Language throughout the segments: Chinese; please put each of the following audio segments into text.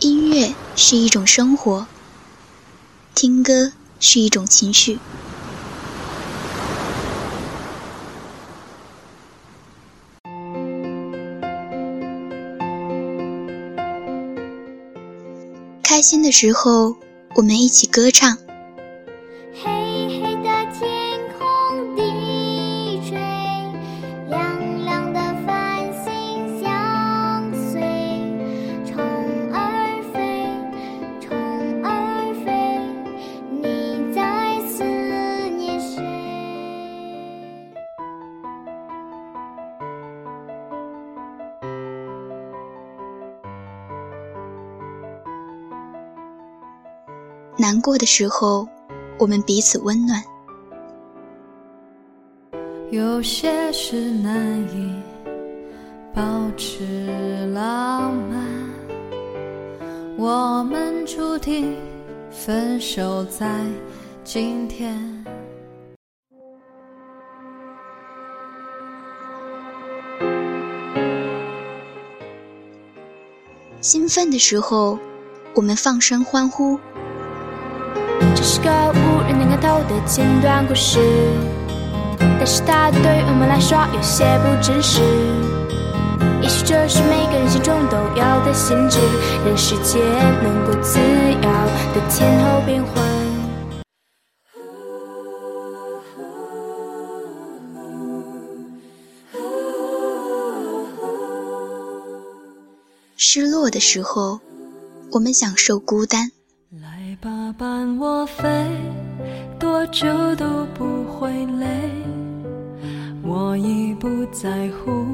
音乐是一种生活，听歌是一种情绪。开心的时候，我们一起歌唱。过的时候，我们彼此温暖。有些事难以保持浪漫，我们注定分手在今天。兴奋的时候，我们放声欢呼。这是个无人能看透的简短故事，但是它对于我们来说有些不真实。也许这是每个人心中都有的限制，让世界能够自由的前后变换。失落的时候，我们享受孤单。伴我飞，多久都不会累。我已不在乎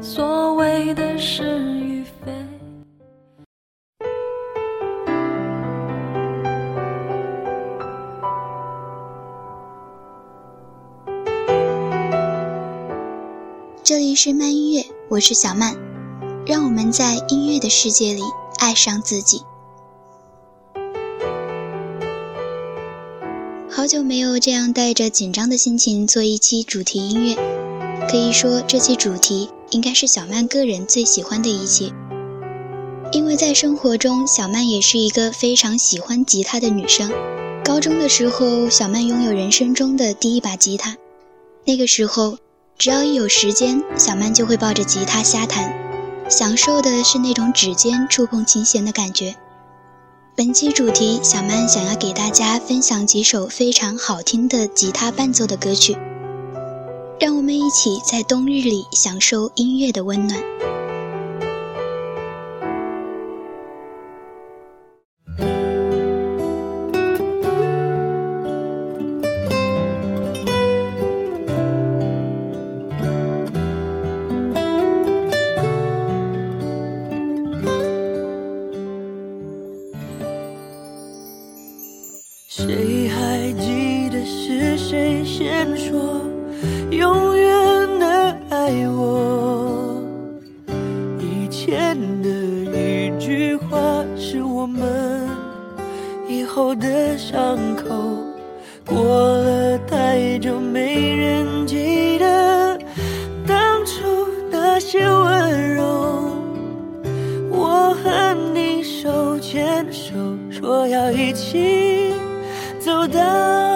所谓的是与非。这里是慢音乐，我是小曼，让我们在音乐的世界里爱上自己。好久没有这样带着紧张的心情做一期主题音乐，可以说这期主题应该是小曼个人最喜欢的一期。因为在生活中，小曼也是一个非常喜欢吉他的女生。高中的时候，小曼拥有人生中的第一把吉他。那个时候，只要一有时间，小曼就会抱着吉他瞎弹，享受的是那种指尖触碰琴弦的感觉。本期主题，小曼想要给大家分享几首非常好听的吉他伴奏的歌曲，让我们一起在冬日里享受音乐的温暖。话是我们以后的伤口过了太久没人记得当初那些温柔我和你手牵手说要一起走到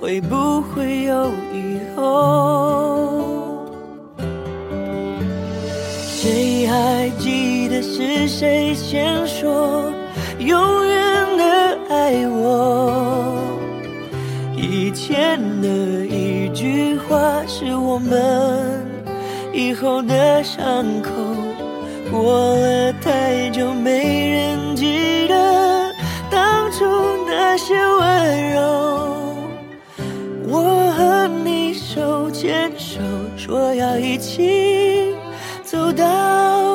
会不会有以后？谁还记得是谁先说永远的爱我？以前的一句话是我们以后的伤口。过了太久，没人记得当初那些温柔。我和你手牵手，说要一起走到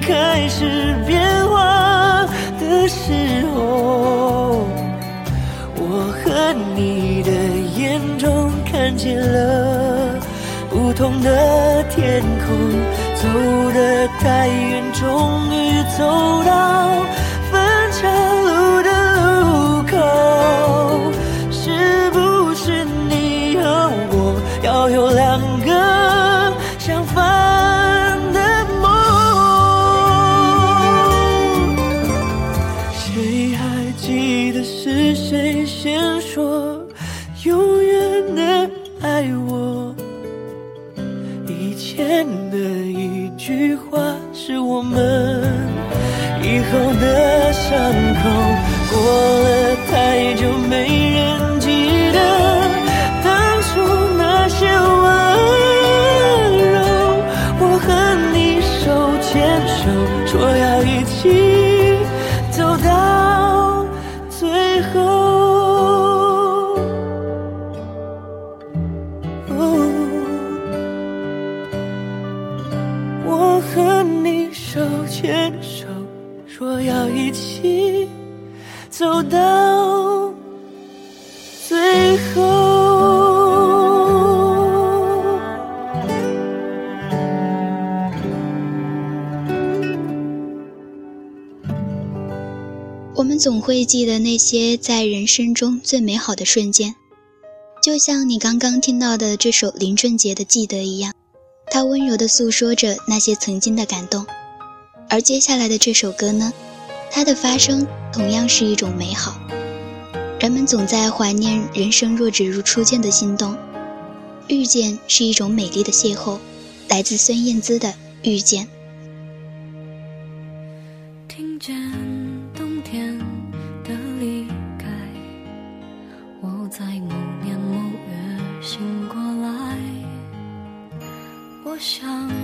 开始变化的时候？我和你的眼中看见了不同的天空。走得太远，终于走到的们总会记得那些在人生中最美好的瞬间，就像你刚刚听到的这首林俊杰的《记得》一样，他温柔地诉说着那些曾经的感动。而接下来的这首歌呢，它的发声同样是一种美好。人们总在怀念人生若只如初见的心动，遇见是一种美丽的邂逅，来自孙燕姿的《遇见》。听见我想，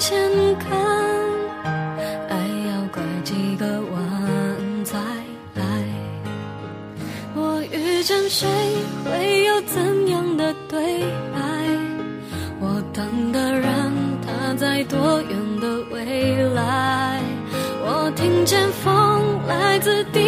前看，爱要拐几个弯才来。我遇见谁，会有怎样的对白？我等的人，他在多远的未来？我听见风来自地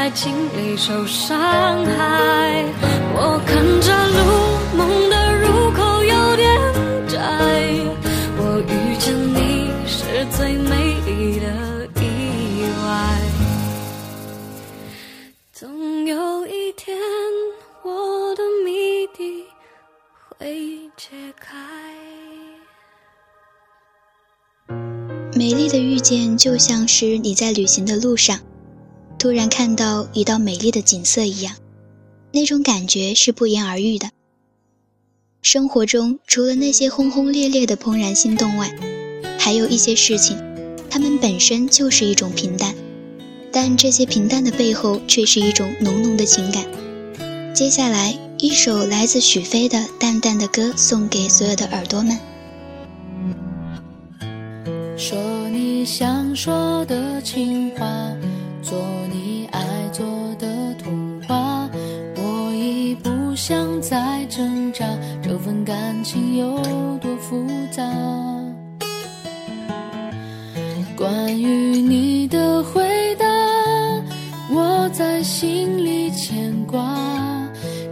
爱情里受伤害。我看着路，梦的入口有点窄。我遇见你是最美丽的意外。总有一天，我的谜底会解开。美丽的遇见，就像是你在旅行的路上。突然看到一道美丽的景色一样，那种感觉是不言而喻的。生活中除了那些轰轰烈烈的怦然心动外，还有一些事情，它们本身就是一种平淡，但这些平淡的背后却是一种浓浓的情感。接下来一首来自许飞的淡淡的歌，送给所有的耳朵们。说你想说的情话。做你爱做的童话，我已不想再挣扎，这份感情有多复杂？关于你的回答，我在心里牵挂，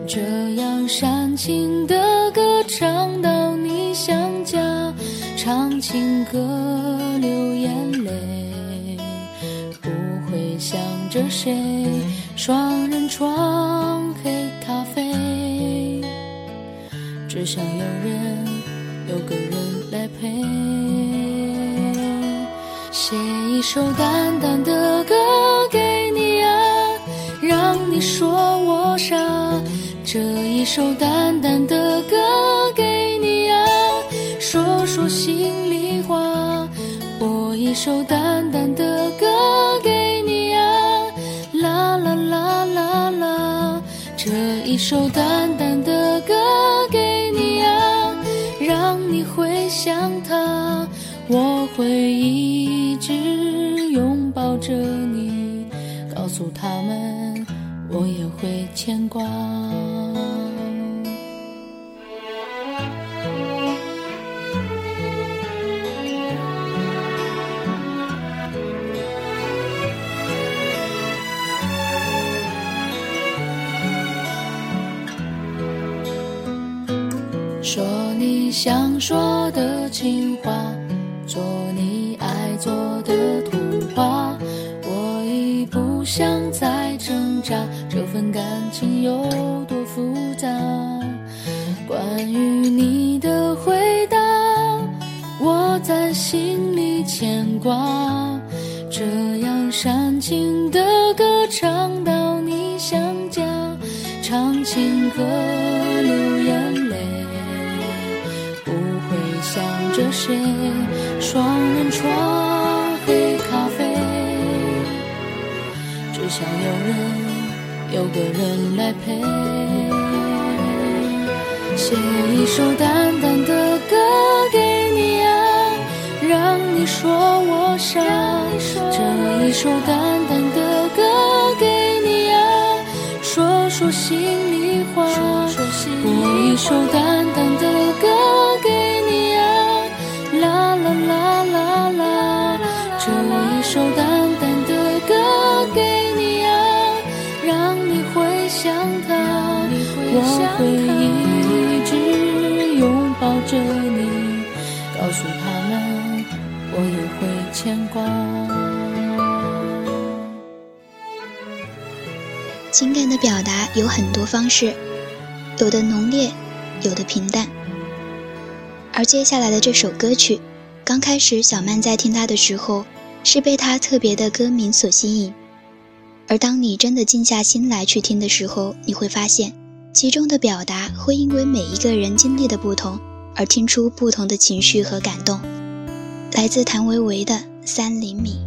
这样煽情的歌唱到你想家，唱情歌流眼着谁？双人床，黑咖啡，只想有人，有个人来陪。写一首淡淡的歌给你啊，让你说我傻。这一首淡淡的歌给你啊，说说心里话。播一首淡淡的歌给。首淡淡的歌给你啊，让你回想他，我会一直拥抱着你，告诉他们我也会牵挂。想说的情话，做你爱做的童话，我已不想再挣扎，这份感情有多复杂？关于你的回答，我在心里牵挂，这样煽情的歌唱到你想家，唱情歌着谁？双人床，黑咖啡，只想有人，有个人来陪。写一首淡淡的歌给你啊，让你说我傻。这一首淡淡的歌给你啊，说说心里话。播一首的表达有很多方式，有的浓烈，有的平淡，而接下来的这首歌曲。刚开始，小曼在听它的时候，是被它特别的歌名所吸引。而当你真的静下心来去听的时候，你会发现，其中的表达会因为每一个人经历的不同，而听出不同的情绪和感动。来自谭维维的《三厘米》。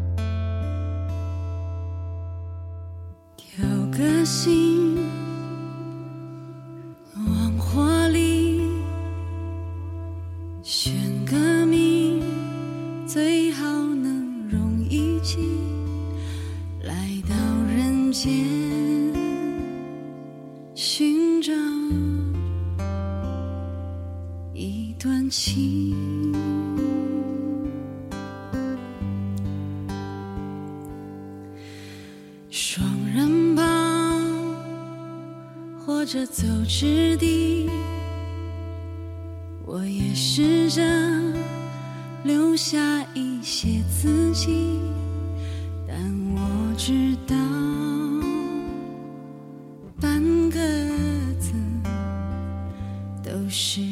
是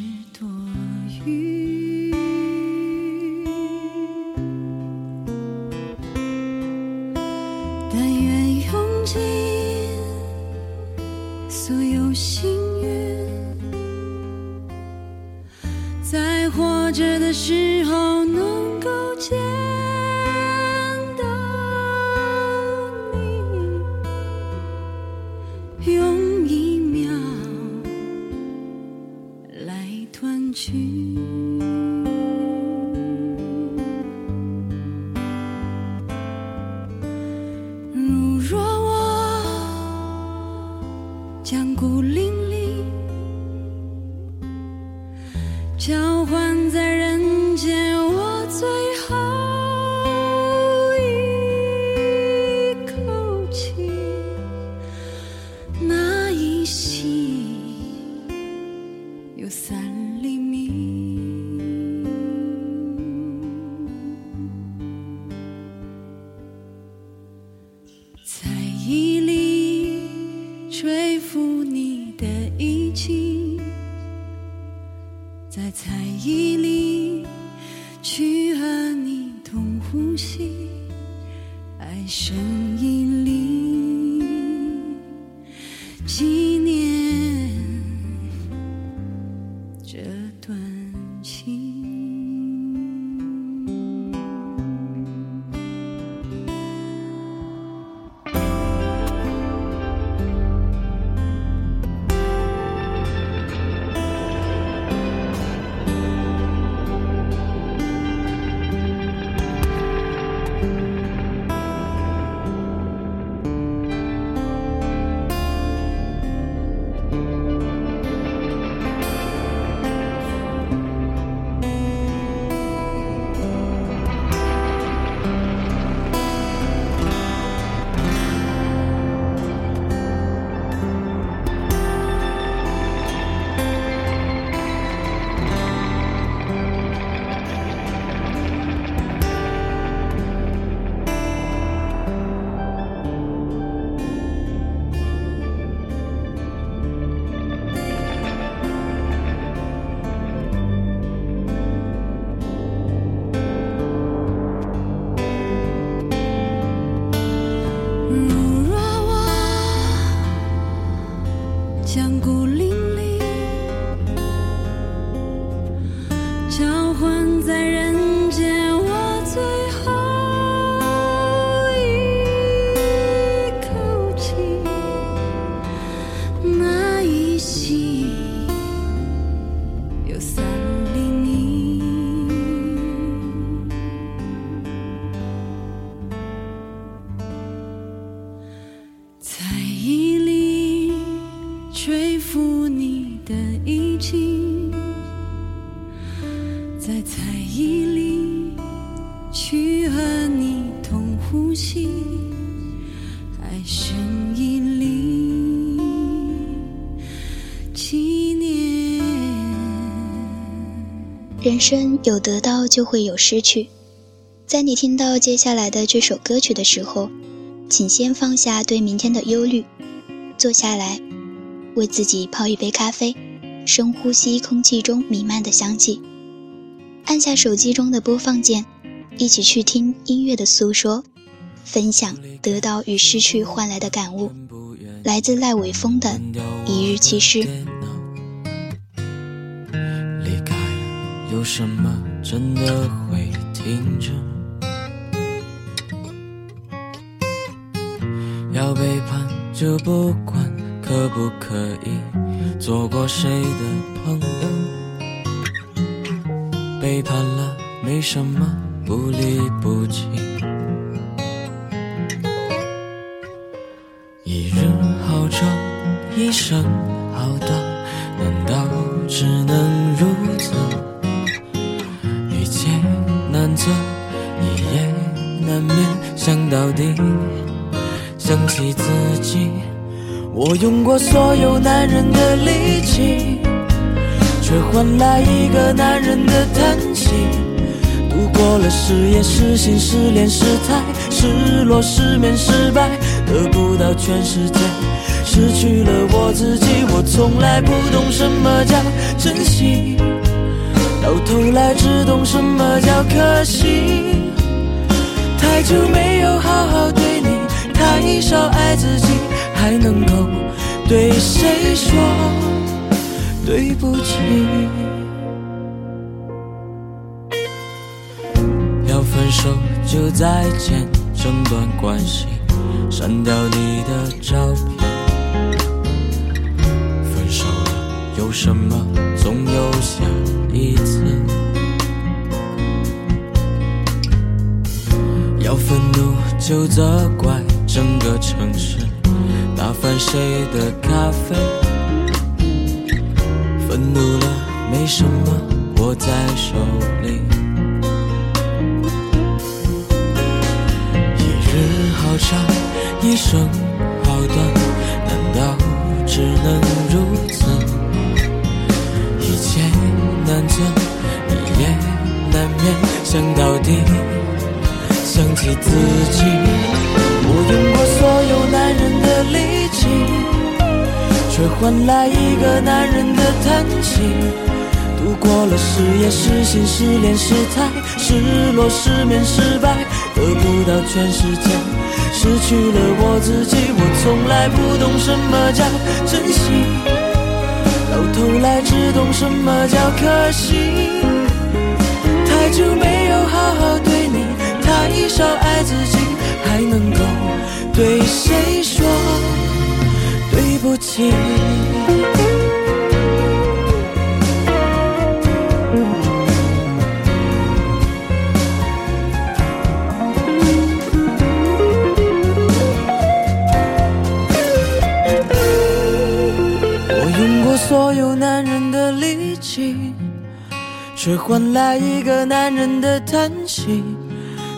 人生有得到就会有失去，在你听到接下来的这首歌曲的时候，请先放下对明天的忧虑，坐下来，为自己泡一杯咖啡，深呼吸空气中弥漫的香气，按下手机中的播放键，一起去听音乐的诉说，分享得到与失去换来的感悟。来自赖伟峰的《一日七诗》。有什么真的会停止？要背叛就不管可不可以做过谁的朋友，背叛了没什么不离不弃。一日好长，一生好短，难道只能想到底，想起自己，我用过所有男人的力气，却换来一个男人的叹息。度过了失业、失心、失恋、失态、失落、失眠、失败，得不到全世界，失去了我自己。我从来不懂什么叫珍惜，到头来只懂什么叫可惜。太久没有好好对你，太少爱自己，还能够对谁说对不起？要分手就再见，整段关系，删掉你的照片。分手了有什么？总有下一次。要愤怒就责怪整个城市，打翻谁的咖啡？愤怒了没什么握在手里。一日好长，一生好短，难道只能如此？一切难测，一夜难眠想到底。想起自己，我用过所有男人的力气，却换来一个男人的叹息。度过了失业、失心、失恋、失态、失落、失眠、失败，得不到全世界，失去了我自己。我从来不懂什么叫珍惜，到头来只懂什么叫可惜。太久没有好好对你。太少爱自己，还能够对谁说对不起？我用过所有男人的力气，却换来一个男人的叹息。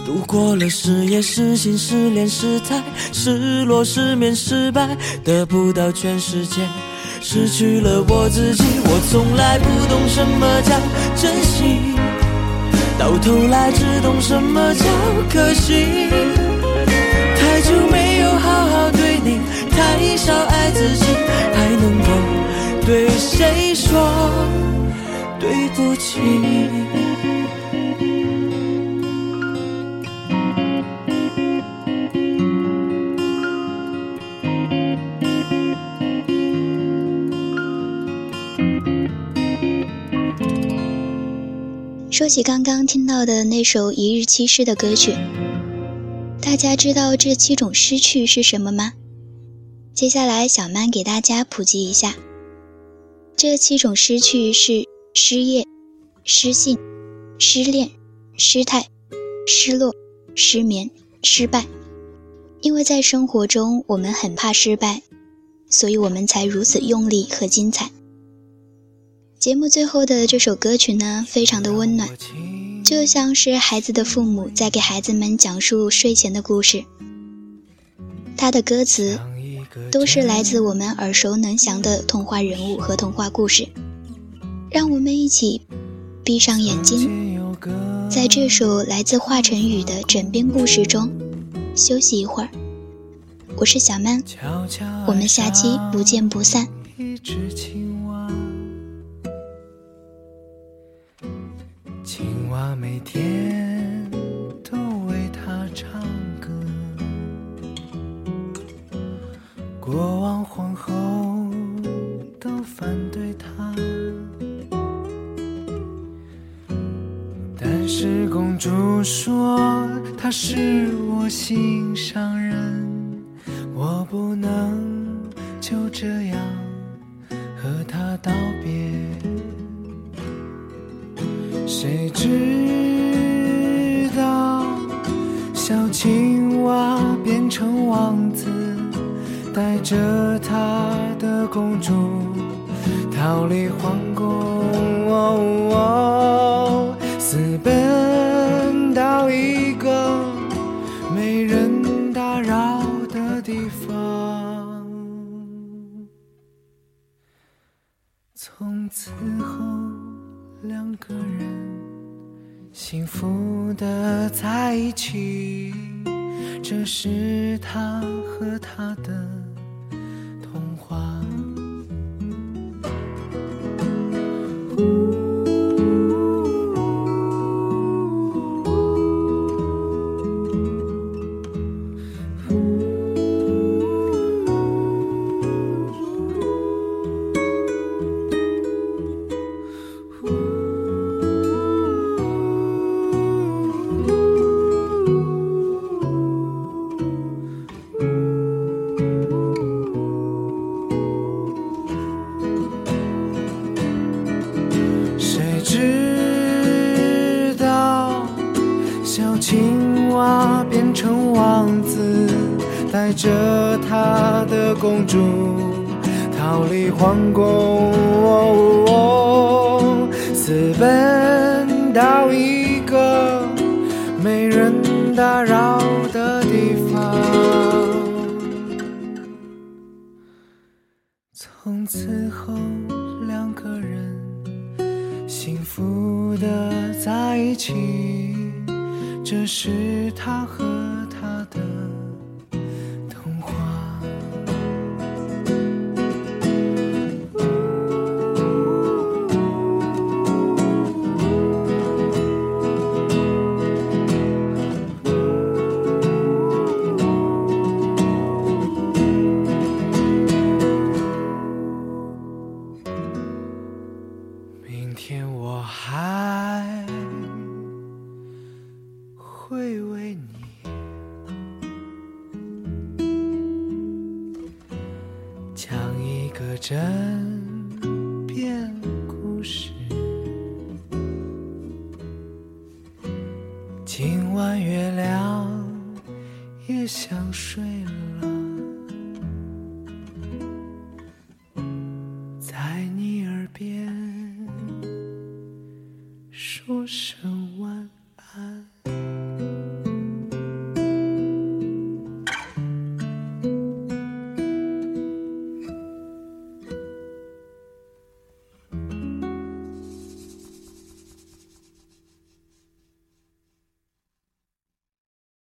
度过了失业、失心、失恋、失态、失落、失眠、失败，得不到全世界，失去了我自己。我从来不懂什么叫珍惜，到头来只懂什么叫可惜。太久没有好好对你，太少爱自己，还能够对谁说对不起？说起刚刚听到的那首一日七失的歌曲，大家知道这七种失去是什么吗？接下来小曼给大家普及一下，这七种失去是失业、失信、失恋、失态、失落、失眠、失败。因为在生活中我们很怕失败，所以我们才如此用力和精彩。节目最后的这首歌曲呢，非常的温暖，就像是孩子的父母在给孩子们讲述睡前的故事。它的歌词都是来自我们耳熟能详的童话人物和童话故事。让我们一起闭上眼睛，在这首来自华晨宇的枕边故事中休息一会儿。我是小曼，我们下期不见不散。每天从此后两个人幸福的在一起这是他和她的青蛙变成王子，带着他的公主逃离皇宫，私奔到一个没人打扰的地方。从此后，两个人幸福的在一起，这是他和真